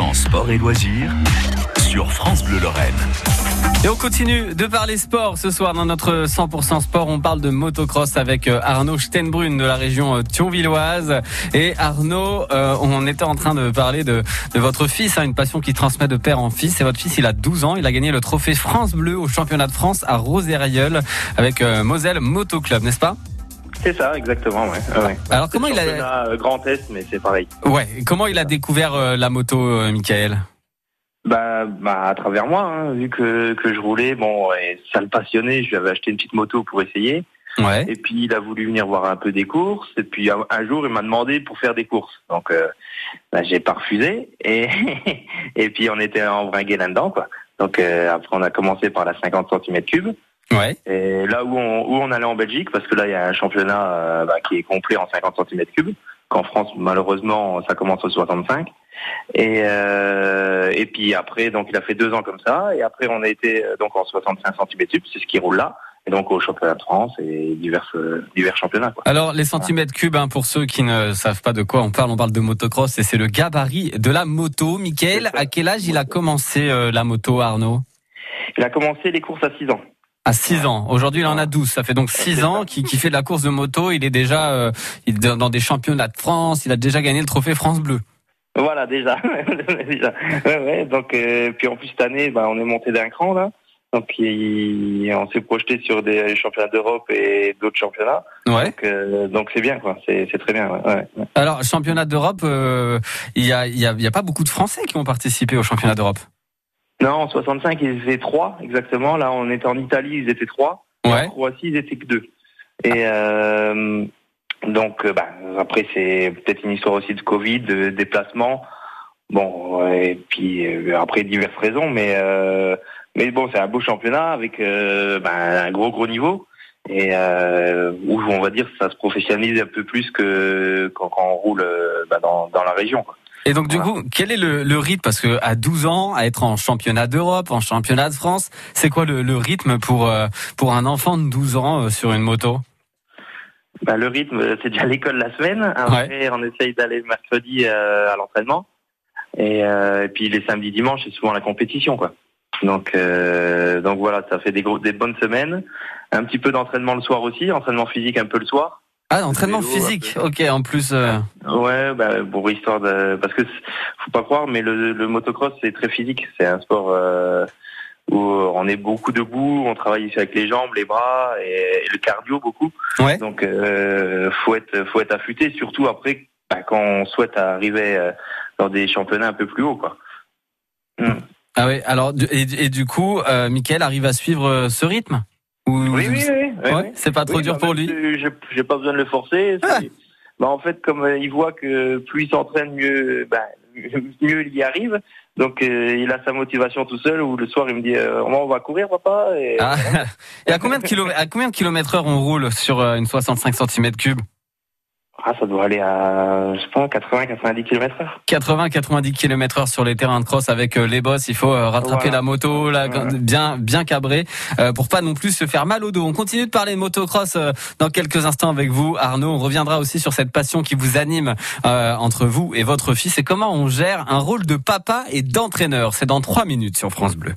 100% sport et loisirs sur France Bleu Lorraine. Et on continue de parler sport ce soir dans notre 100% sport. On parle de motocross avec euh, Arnaud Stenbrun de la région euh, thionvilloise. Et Arnaud, euh, on était en train de parler de, votre fils, hein, une passion qui transmet de père en fils. Et votre fils, il a 12 ans. Il a gagné le trophée France Bleu au championnat de France à Roserailleul avec Moselle Moto Club, n'est-ce pas? C'est ça, exactement. Ouais. ouais. Alors comment il a Grand Est, mais c'est pareil. Ouais. Comment il a découvert la moto, Michael? Bah, bah, à travers moi, hein, vu que, que je roulais, bon, ça le passionnait, je lui avais acheté une petite moto pour essayer. Ouais. Et puis il a voulu venir voir un peu des courses. Et puis un, jour, il m'a demandé pour faire des courses. Donc, euh, bah, j'ai pas refusé. Et et puis on était embringué là-dedans, quoi. Donc euh, après, on a commencé par la 50 cm3. Ouais. Et là où on, où on allait en Belgique, parce que là, il y a un championnat euh, bah, qui est complet en 50 cm3 qu'en France, malheureusement, ça commence au 65. Et, euh, et puis après, donc il a fait deux ans comme ça. Et après, on a été euh, donc en 65 cm3, c'est ce qui roule là. Et donc au championnat de France et divers euh, divers championnats. Quoi. Alors les centimètres cubes, hein, pour ceux qui ne savent pas de quoi on parle, on parle de motocross et c'est le gabarit de la moto. Michael, à quel âge il a commencé euh, la moto, Arnaud? Il a commencé les courses à 6 ans. À 6 ans. Aujourd'hui, il en a 12. Ça fait donc 6 ans qu'il fait de la course de moto. Il est déjà euh, dans des championnats de France. Il a déjà gagné le trophée France Bleu. Voilà, déjà. déjà. Ouais, ouais. Donc, euh, puis en plus, cette année, bah, on est monté d'un cran, là. Donc, on s'est projeté sur des championnats d'Europe et d'autres championnats. Ouais. Euh, donc, c'est bien, quoi. C'est très bien. Ouais, Alors, championnat d'Europe, il y, a, y, a, y a pas beaucoup de Français qui ont participé au championnat d'Europe. Non, en 65, ils étaient trois, exactement. Là, on était en Italie, ils étaient trois. Ouais. En Croatie, ils étaient que deux. Et euh, donc, euh, bah, après, c'est peut-être une histoire aussi de Covid, de déplacement. Bon, et puis euh, après, diverses raisons. Mais, euh, mais bon, c'est un beau championnat avec euh, bah, un gros, gros niveau. Et où, on va dire, ça se professionnalise un peu plus que quand, quand on roule bah, dans, dans la région. Quoi. Et donc, du coup, quel est le, le rythme? Parce que à 12 ans, à être en championnat d'Europe, en championnat de France, c'est quoi le, le, rythme pour, euh, pour un enfant de 12 ans euh, sur une moto? Bah, Le rythme, c'est déjà l'école la semaine. Après, on essaye d'aller le mercredi euh, à l'entraînement. Et, et, puis les samedis, dimanches, c'est souvent la compétition. quoi. Donc, donc voilà, ça fait des, gros, des bonnes semaines. Un petit peu d'entraînement le soir aussi, entraînement physique un peu le soir. Ah, entraînement physique, ok, en plus. Euh... Ouais, bah, pour histoire de, parce que faut pas croire, mais le, le motocross c'est très physique. C'est un sport euh, où on est beaucoup debout, on travaille ici avec les jambes, les bras et, le cardio beaucoup. Ouais. Donc euh, faut être, faut être affûté, surtout après bah, quand on souhaite arriver euh, dans des championnats un peu plus hauts, quoi. Hmm. Ah oui. Alors et, et du coup, euh, Michael arrive à suivre euh, ce rythme? Oui, oui, oui. c'est pas trop dur pour lui. J'ai pas besoin de le forcer. Ah. Bah, en fait, comme euh, il voit que plus il s'entraîne, mieux, bah, mieux il y arrive. Donc euh, il a sa motivation tout seul. Ou le soir, il me dit euh, on va courir, papa. Et, ah. et à combien de kilomètres, à combien de kilomètres heure on roule sur une 65 cm3 ah, ça doit aller à, je sais pas, 80, 90 km heure. 80, 90 km heure sur les terrains de cross avec euh, les bosses. Il faut euh, rattraper la moto, là, bien, bien cabré, euh, pour pas non plus se faire mal au dos. On continue de parler de motocross dans quelques instants avec vous, Arnaud. On reviendra aussi sur cette passion qui vous anime entre vous et votre fils et comment on gère un rôle de papa et d'entraîneur. C'est dans trois minutes sur France Bleu.